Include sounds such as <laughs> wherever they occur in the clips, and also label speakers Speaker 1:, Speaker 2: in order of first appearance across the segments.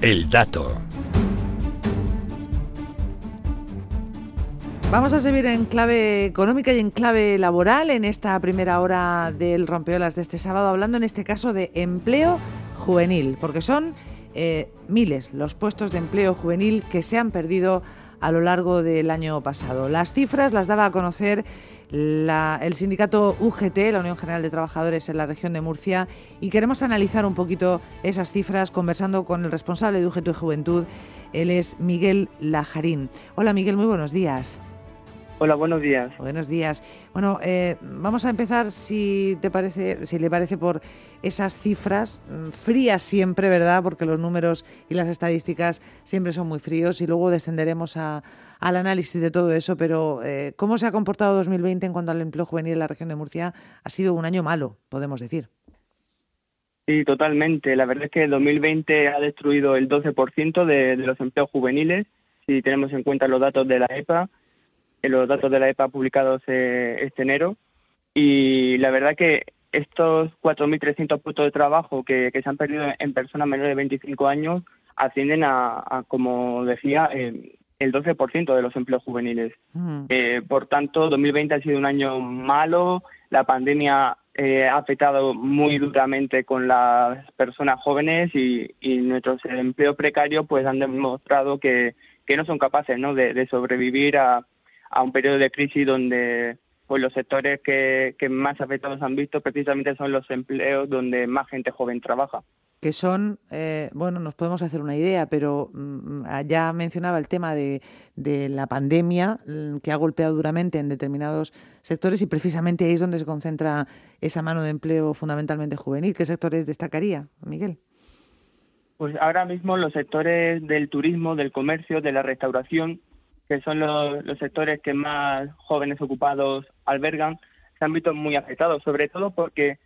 Speaker 1: El dato.
Speaker 2: Vamos a seguir en clave económica y en clave laboral en esta primera hora del rompeolas de este sábado, hablando en este caso de empleo juvenil, porque son eh, miles los puestos de empleo juvenil que se han perdido a lo largo del año pasado. Las cifras las daba a conocer el sindicato UGT, la Unión General de Trabajadores en la región de Murcia, y queremos analizar un poquito esas cifras conversando con el responsable de UGT Juventud. Él es Miguel Lajarín. Hola Miguel, muy buenos días.
Speaker 3: Hola, buenos días.
Speaker 2: Buenos días. Bueno, eh, vamos a empezar, si te parece, si le parece, por esas cifras mm, frías siempre, ¿verdad? Porque los números y las estadísticas siempre son muy fríos y luego descenderemos al análisis de todo eso. Pero eh, cómo se ha comportado 2020 en cuanto al empleo juvenil en la región de Murcia ha sido un año malo, podemos decir.
Speaker 3: Sí, totalmente. La verdad es que el 2020 ha destruido el 12% de, de los empleos juveniles, si tenemos en cuenta los datos de la EPA los datos de la EPA publicados eh, este enero. Y la verdad que estos 4.300 puestos de trabajo que, se han perdido en personas menores de 25 años ascienden a, como decía, el 12% de los empleos juveniles. Mm. Eh, por tanto, 2020 ha sido un año malo, la pandemia eh, ha afectado muy duramente con las personas jóvenes y, nuestros empleos precarios pues han demostrado que, que no son capaces ¿no? de sobrevivir a, a un periodo de crisis donde pues los sectores que, más afectados han visto precisamente son los empleos donde más gente joven trabaja.
Speaker 2: Que son, eh, bueno, nos podemos hacer una idea, pero mm, ya mencionaba el tema de, de, la pandemia mm, que ha golpeado duramente en determinados sectores y precisamente ahí es donde se concentra esa mano de empleo fundamentalmente juvenil. ¿Qué sectores destacaría, Miguel?
Speaker 3: Pues ahora mismo los sectores del turismo, del comercio, de la restauración que son los, sectores que más jóvenes ocupados albergan, se han visto muy afectados, sobre todo porque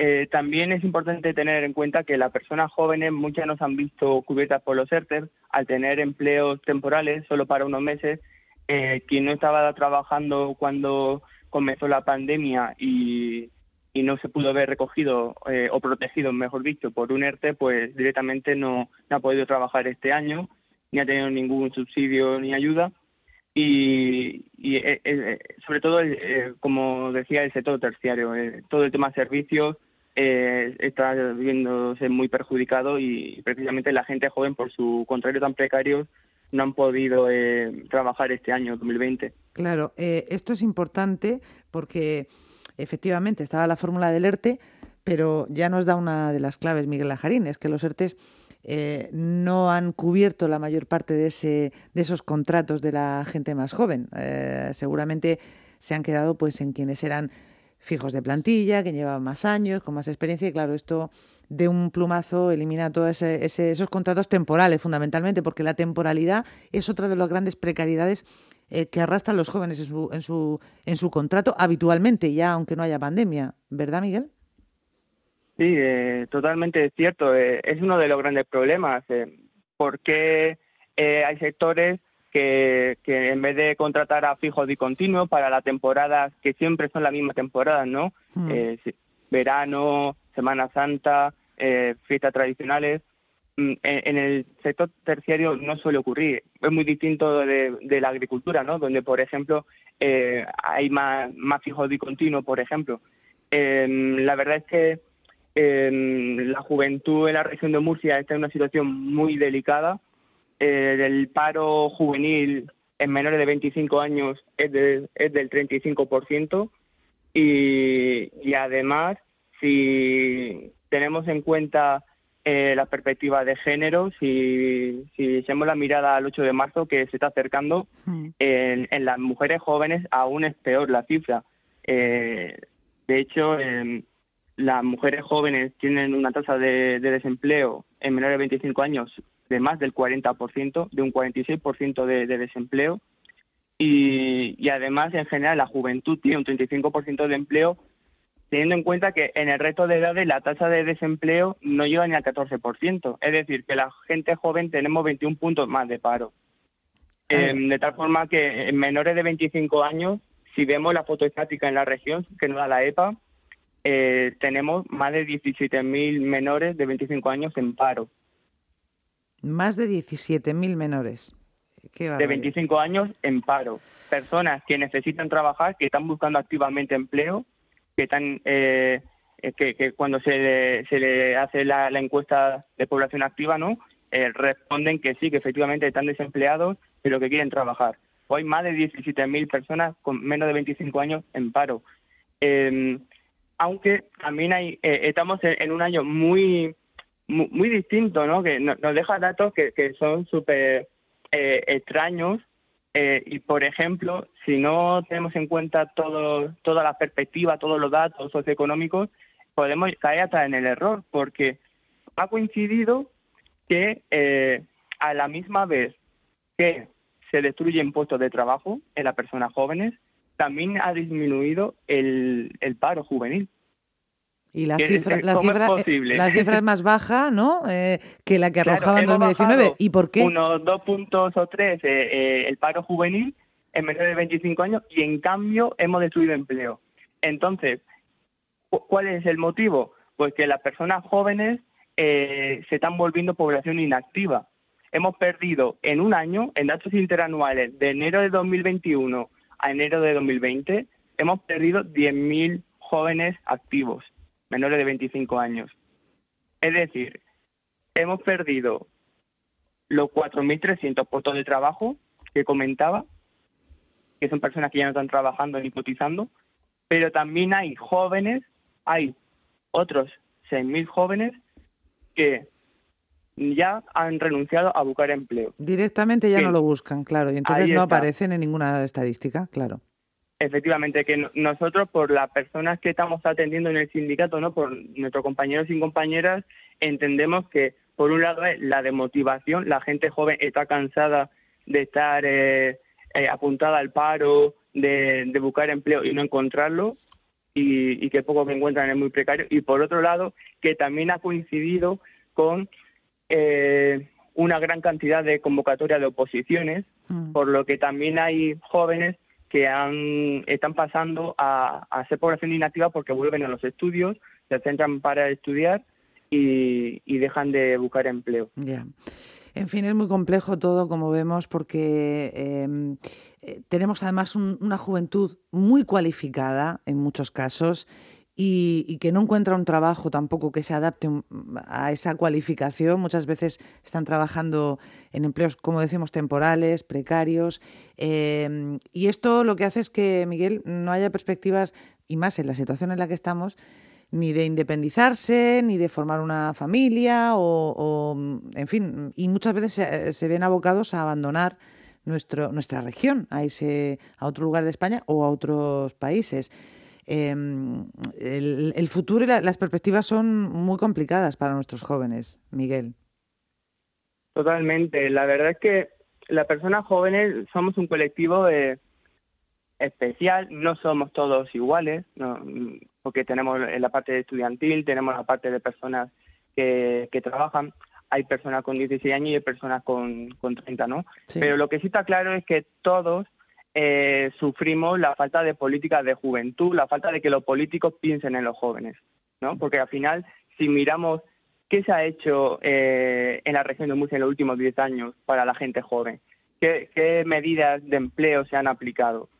Speaker 3: eh, también es importante tener en cuenta que las personas jóvenes muchas no se han visto cubiertas por los ERTE al tener empleos temporales solo para unos meses. Eh, quien no estaba trabajando cuando comenzó la pandemia y, no se pudo ver recogido eh, o protegido, mejor dicho, por un ERTE, pues directamente no ha podido trabajar este año, ni ha tenido ningún subsidio ni ayuda y, eh, eh, sobre todo, eh, como decía, el sector terciario, todo el tema de servicios está viéndose muy perjudicado y precisamente la gente joven, por su contrario tan precario, no han podido trabajar este año 2020.
Speaker 2: Claro, esto es importante porque efectivamente estaba la fórmula del ERTE, pero ya nos da una de las claves Miguel Lajarín, es que los ERTES eh, no han cubierto la mayor parte de, ese, de esos contratos de la gente más joven. Eh, seguramente se han quedado pues en quienes eran fijos de plantilla, que llevaban más años, con más experiencia, y claro, esto de un plumazo elimina todos esos contratos temporales, fundamentalmente, porque la temporalidad es otra de las grandes precariedades eh, que arrastran los jóvenes en su, en, su, en su contrato habitualmente, ya aunque no haya pandemia. ¿Verdad, Miguel?
Speaker 3: Sí, eh, totalmente cierto. Eh, es uno de los grandes problemas. Eh, ¿Por qué eh, hay sectores que, que en vez de contratar a fijo y continuo para la temporada, que siempre son las mismas temporadas, ¿no? Mm. verano, Semana Santa, fiestas tradicionales, mm, en, el sector terciario no suele ocurrir. Es muy distinto de, de la agricultura, ¿no? Donde, por ejemplo, hay más, más fijo y continuo, por ejemplo. la verdad es que la juventud en la región de Murcia está en una situación muy delicada. Eh, el paro juvenil en menores de 25 años es, es del 35%. Y, y además, si tenemos en cuenta eh, la perspectiva de género, si, si echamos la mirada al 8 de marzo que se está acercando, mm. en, en, las mujeres jóvenes aún es peor la cifra. Eh, de hecho, las mujeres jóvenes tienen una tasa de, desempleo en menores de 25 años de más del 40%, de un 46% de, de desempleo. Y, y, además, en general, la juventud tiene un 35% de empleo, teniendo en cuenta que en el resto de edades la tasa de desempleo no llega ni al 14%. Es decir, que la gente joven tenemos 21 puntos más de paro. Em, de tal forma que en menores de 25 años, si vemos la foto estática en la región que nos da la EPA, eh, tenemos más de 17.000 menores de 25 años en paro.
Speaker 2: Más de 17.000 menores.
Speaker 3: de 25 años en paro. Personas que necesitan trabajar, que están buscando activamente empleo, que están eh, eh, que, cuando se le, se le hace la, encuesta de población activa, ¿no? Eh, responden que sí, que efectivamente están desempleados, pero que quieren trabajar. Hoy más de 17.000 personas con menos de 25 años en paro. Em, aunque también hay, estamos en, un año muy, muy, distinto, ¿no? Que nos, deja datos que, que son súper extraños eh, y, por ejemplo, si no tenemos en cuenta todo, toda la perspectiva, todos los datos socioeconómicos, podemos caer hasta en el error, porque ha coincidido que eh, a la misma vez que se destruyen puestos de trabajo en las personas jóvenes, también ha disminuido el paro juvenil.
Speaker 2: Y la cifra, la, cifra, es la cifra es más baja, ¿no? Eh, que la que arrojaba en 2019. ¿Y por qué?
Speaker 3: Unos dos puntos o tres eh, eh, el paro juvenil en menos de 25 años y en cambio hemos destruido empleo. Entonces, ¿cuál es el motivo? Pues que las personas jóvenes se están volviendo población inactiva. Hemos perdido en un año, en datos interanuales, de enero de 2021 a enero de 2020, hemos perdido 10.000 jóvenes activos menores de 25 años. Es decir, hemos perdido los 4.300 puestos de trabajo que comentaba, que son personas que ya no están trabajando ni cotizando, pero también hay jóvenes, hay otros 6.000 jóvenes que ya han renunciado a buscar empleo.
Speaker 2: Directamente ya no lo buscan, claro, y entonces no aparecen en ninguna estadística, claro.
Speaker 3: Efectivamente que nosotros por las personas que estamos atendiendo en el sindicato no por nuestros compañeros y compañeras entendemos que por un lado es la demotivación la gente joven está cansada de estar eh, eh, apuntada al paro de, buscar empleo y no encontrarlo y, que poco que encuentran es muy precario y por otro lado que también ha coincidido con eh, una gran cantidad de convocatorias de oposiciones mm. por lo que también hay jóvenes que han, están pasando a, ser población inactiva porque vuelven a los estudios, se centran para estudiar y, dejan de buscar empleo.
Speaker 2: En fin, es muy complejo todo, como vemos, porque em, eh, tenemos además una juventud muy cualificada en muchos casos y, que no encuentra un trabajo tampoco que se adapte a esa cualificación. Muchas veces están trabajando en empleos, como decimos, temporales, precarios. Em, y esto lo que hace es que, Miguel, no haya perspectivas, y más en la situación en la que estamos, ni de independizarse, ni de formar una familia, o, en fin, y muchas veces se, ven abocados a abandonar nuestro, nuestra región, a irse a otro lugar de España o a otros países. Em, el, futuro y las perspectivas son muy complicadas para nuestros jóvenes, Miguel.
Speaker 3: Totalmente. La verdad es que las personas jóvenes somos un colectivo especial, no somos todos iguales, porque tenemos la parte estudiantil, tenemos la parte de personas que, trabajan, hay personas con 16 años y hay personas con, con 30, ¿no? Pero lo que sí está claro es que todos eh, sufrimos la falta de políticas de juventud, la falta de que los políticos piensen en los jóvenes, ¿no? Porque al final, si miramos qué se ha hecho eh, en la región de Murcia en los últimos 10 años para la gente joven, qué, medidas de empleo se han aplicado,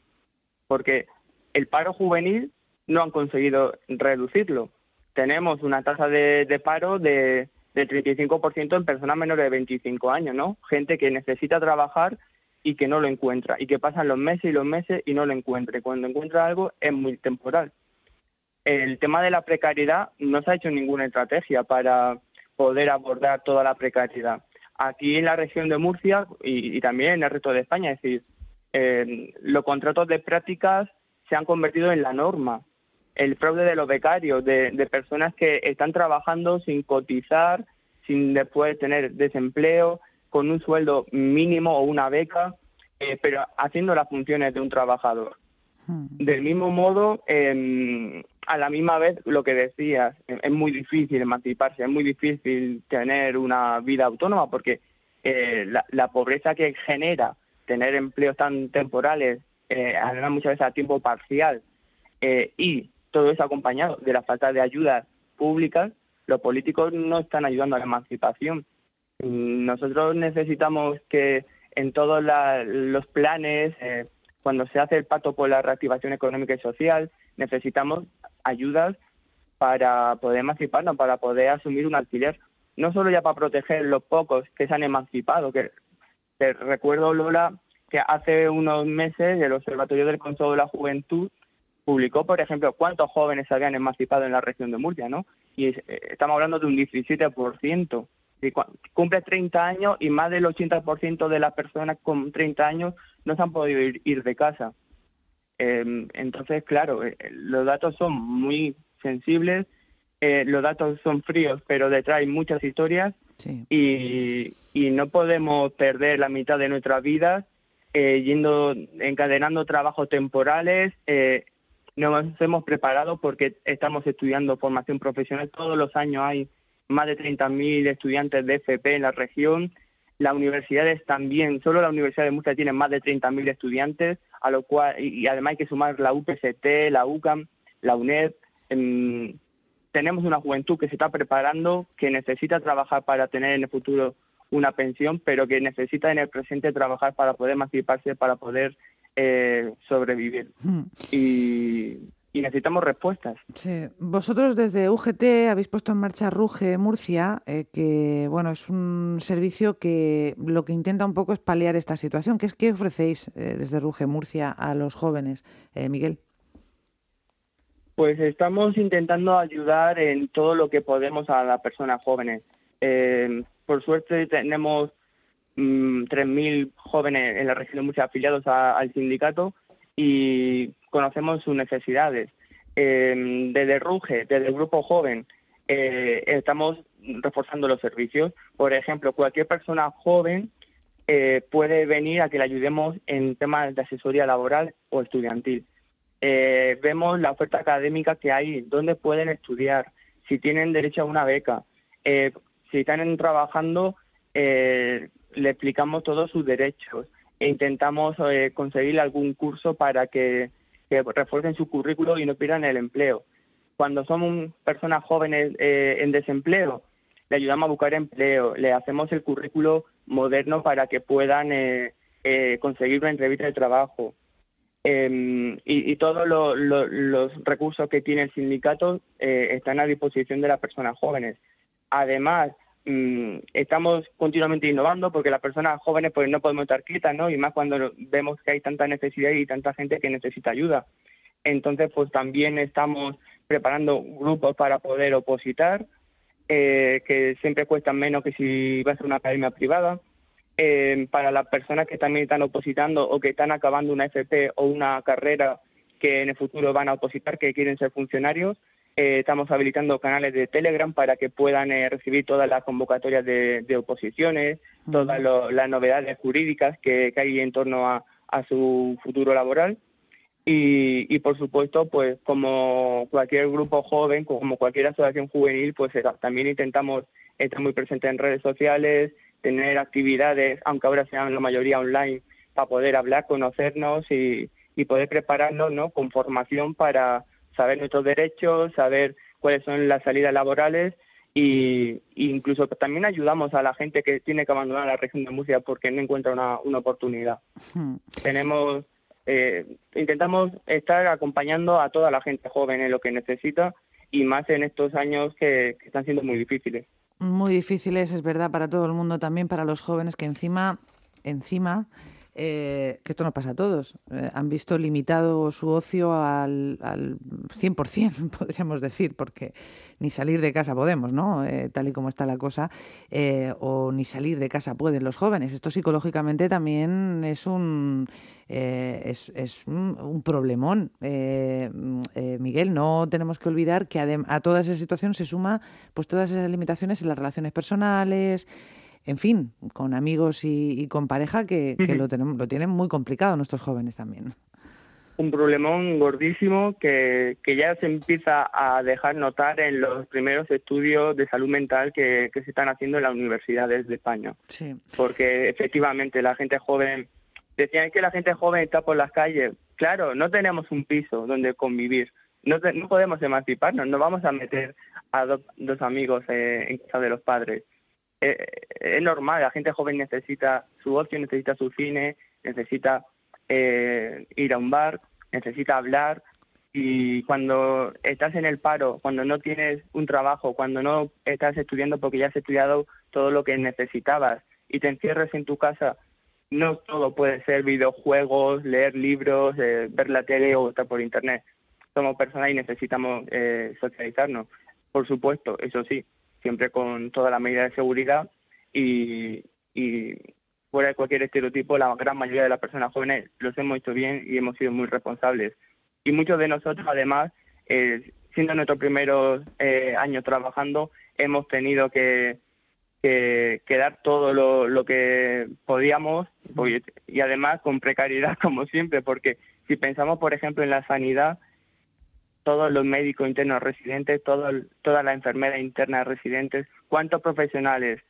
Speaker 3: porque el paro juvenil no han conseguido reducirlo. Tenemos una tasa de, paro de, de 35% en personas menores de 25 años, ¿no? Gente que necesita trabajar y que no lo encuentra y que pasan los meses y los meses y no lo encuentra. Cuando encuentra algo es muy temporal. El tema de la precariedad no se ha hecho ninguna estrategia para poder abordar toda la precariedad. Aquí en la región de Murcia y, también en el resto de España, es decir, eh, los contratos de prácticas se han convertido en la norma. El fraude de los becarios, de, de personas que están trabajando sin cotizar, sin después tener desempleo, con un sueldo mínimo o una beca, eh, pero haciendo las funciones de un trabajador. Hmm. Del mismo modo, em, a la misma vez, lo que decías, em, es muy difícil emanciparse, es muy difícil tener una vida autónoma porque eh, la, pobreza que genera tener empleos tan temporales, eh, además muchas veces a tiempo parcial, eh, y todo eso acompañado de la falta de ayudas públicas, los políticos no están ayudando a la emancipación Nosotros necesitamos que en todos los planes, eh, cuando se hace el pacto por la reactivación económica y social, necesitamos ayudas para poder emanciparnos, para poder asumir un alquiler. No solo ya para proteger los pocos que se han emancipado, que te recuerdo, Lola, que hace unos meses el Observatorio del Consejo de la Juventud publicó, por ejemplo, cuántos jóvenes se habían emancipado en la región de Murcia, ¿no? Y eh, estamos hablando de un 17%. Cumple 30 años y más del 80% de las personas con 30 años no se han podido ir, de casa. Em, entonces, claro, eh, los datos son muy sensibles, eh, los datos son fríos, pero detrás hay muchas historias y, y no podemos perder la mitad de nuestras vidas yendo encadenando trabajos temporales eh, nos hemos preparado porque estamos estudiando formación profesional. Todos los años hay más de 30.000 estudiantes de FP en la región. Las universidades también, solo la Universidad de Murcia tiene más de 30.000 estudiantes, a lo cual, y, además hay que sumar la UPST, la UCAM, la UNED. Em, tenemos una juventud que se está preparando, que necesita trabajar para tener en el futuro una pensión, pero que necesita en el presente trabajar para poder emanciparse, para poder eh, sobrevivir. Hmm. Y, necesitamos respuestas.
Speaker 2: Sí. Vosotros desde UGT habéis puesto en marcha Ruge Murcia, eh, que bueno es un servicio que lo que intenta un poco es paliar esta situación. ¿Qué, es, qué ofrecéis eh, desde Ruge Murcia a los jóvenes, Miguel?
Speaker 3: Pues estamos intentando ayudar en todo lo que podemos a las personas jóvenes. por suerte tenemos 3.000 mm, jóvenes en la región de Murcia afiliados al sindicato y conocemos sus necesidades. Eh, desde Ruge, desde el grupo joven, eh, estamos reforzando los servicios. Por ejemplo, cualquier persona joven eh, puede venir a que le ayudemos en temas de asesoría laboral o estudiantil. Eh, vemos la oferta académica que hay, dónde pueden estudiar, si tienen derecho a una beca, si están trabajando, eh, le explicamos todos sus derechos e intentamos eh, conseguir algún curso para que, refuercen su currículo y no pierdan el empleo. Cuando somos personas jóvenes eh, en desempleo, le ayudamos a buscar empleo, le hacemos el currículo moderno para que puedan eh, conseguir una entrevista de trabajo. Em, y, todos los recursos que tiene el sindicato están a disposición de las personas jóvenes. Además, Mm, estamos continuamente innovando porque las personas jóvenes pues no podemos estar quietas, ¿no? Y más cuando vemos que hay tanta necesidad y tanta gente que necesita ayuda. Entonces, pues también estamos preparando grupos para poder opositar, eh, que siempre cuestan menos que si va a ser una academia privada. Eh, para las personas que también están opositando o que están acabando una FP o una carrera que en el futuro van a opositar, que quieren ser funcionarios, eh, estamos habilitando canales de Telegram para que puedan eh, recibir todas las convocatorias de, oposiciones, todas las novedades jurídicas que, hay en torno a, su futuro laboral. Y, por supuesto, pues como cualquier grupo joven, como cualquier asociación juvenil, pues eh, también intentamos estar muy presentes en redes sociales, tener actividades, aunque ahora sean la mayoría online, para poder hablar, conocernos y, y poder prepararnos ¿no? con formación para saber nuestros derechos, saber cuáles son las salidas laborales y, incluso también ayudamos a la gente que tiene que abandonar la región de Murcia porque no encuentra una, una oportunidad. Tenemos eh, intentamos estar acompañando a toda la gente joven en lo que necesita y más en estos años que, que están siendo muy difíciles.
Speaker 2: Muy difíciles, es verdad, para todo el mundo, también para los jóvenes que encima, encima eh, que esto no pasa a todos, eh, han visto limitado su ocio al, al 100%, <laughs> podríamos decir, porque ni salir de casa podemos, ¿no? Eh, tal y como está la cosa, o ni salir de casa pueden los jóvenes. Esto psicológicamente también es un, es, es, un, problemón. Miguel, no tenemos que olvidar que a toda esa situación se suma pues todas esas limitaciones en las relaciones personales, en fin, con amigos y, con pareja que, lo, tenemos, lo tienen muy complicado nuestros jóvenes también.
Speaker 3: Un problemón gordísimo que, que ya se empieza a dejar notar en los primeros estudios de salud mental que, se están haciendo en las universidades de España. Sí. Porque efectivamente la gente joven, decían que la gente joven está por las calles. Claro, no tenemos un piso donde convivir. No, no podemos emanciparnos, no vamos a meter a dos amigos eh, en casa de los padres es normal, la gente joven necesita su ocio, necesita su cine, necesita ir a un bar, necesita hablar, y cuando estás en el paro, cuando no tienes un trabajo, cuando no estás estudiando porque ya has estudiado todo lo que necesitabas y te encierres en tu casa, no todo puede ser videojuegos, leer libros, eh, ver la tele o estar por internet. Somos personas y necesitamos eh, socializarnos. Por supuesto, eso sí, siempre con toda la medida de seguridad y, fuera de cualquier estereotipo, la gran mayoría de las personas jóvenes los hemos hecho bien y hemos sido muy responsables. Y muchos de nosotros además, eh, siendo nuestros primeros eh, años trabajando, hemos tenido que, que, dar todo lo, lo, que podíamos y además con precariedad <laughs> como siempre, porque si pensamos por ejemplo en la sanidad, todos los médicos internos residentes, todo, todas las enfermeras internas residentes, cuántos profesionales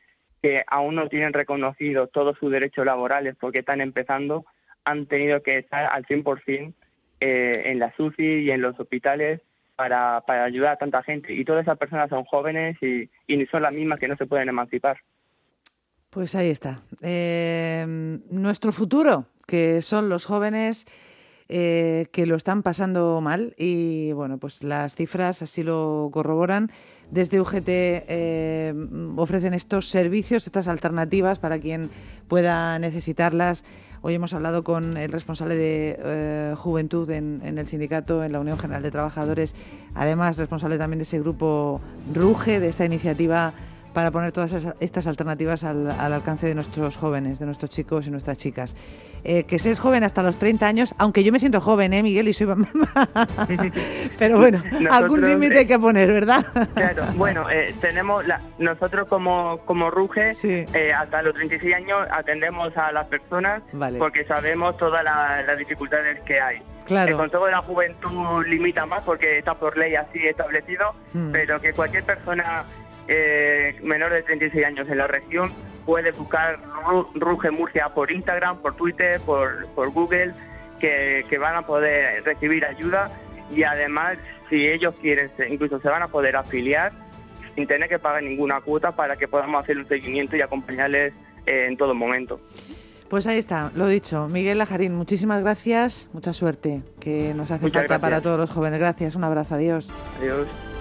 Speaker 3: que aún no tienen reconocido todos sus derechos laborales porque están empezando, han tenido que estar al 100% eh, en la SUCI y en los hospitales para, para ayudar a tanta gente. Y todas esas personas son jóvenes y, y son las mismas que no se pueden emancipar.
Speaker 2: Pues ahí está. Eh, nuestro futuro, que son los jóvenes eh, que lo están pasando mal y bueno, pues las cifras así lo corroboran. Desde UGT eh, ofrecen estos servicios, estas alternativas para quien pueda necesitarlas. Hoy hemos hablado con el responsable de eh, juventud en, el sindicato, en la Unión General de Trabajadores, además responsable también de ese grupo RUGE, de esta iniciativa para poner todas estas alternativas al, alcance de nuestros jóvenes, de nuestros chicos y nuestras chicas. Eh, que seas joven hasta los 30 años, aunque yo me siento joven, ¿eh, Miguel? Y soy mamá. <laughs> Pero bueno, algún límite hay que poner, ¿verdad?
Speaker 3: claro, bueno, eh, tenemos, la, nosotros como, como RUGE, eh, hasta los 36 años atendemos a las personas porque sabemos todas las dificultades que hay. Claro. El Consejo de la Juventud limita más porque está por ley así establecido, hmm. pero que cualquier persona eh, menor de 36 años en la región puede buscar Ruge Murcia por Instagram, por Twitter, por, por Google, que, que, van a poder recibir ayuda y además, si ellos quieren, incluso se van a poder afiliar sin tener que pagar ninguna cuota para que podamos hacer un seguimiento y acompañarles eh, en todo momento.
Speaker 2: Pues ahí está, lo dicho. Miguel Lajarín, muchísimas gracias, mucha suerte, que nos hace falta para todos los jóvenes. Gracias, un abrazo, adiós.
Speaker 3: Adiós.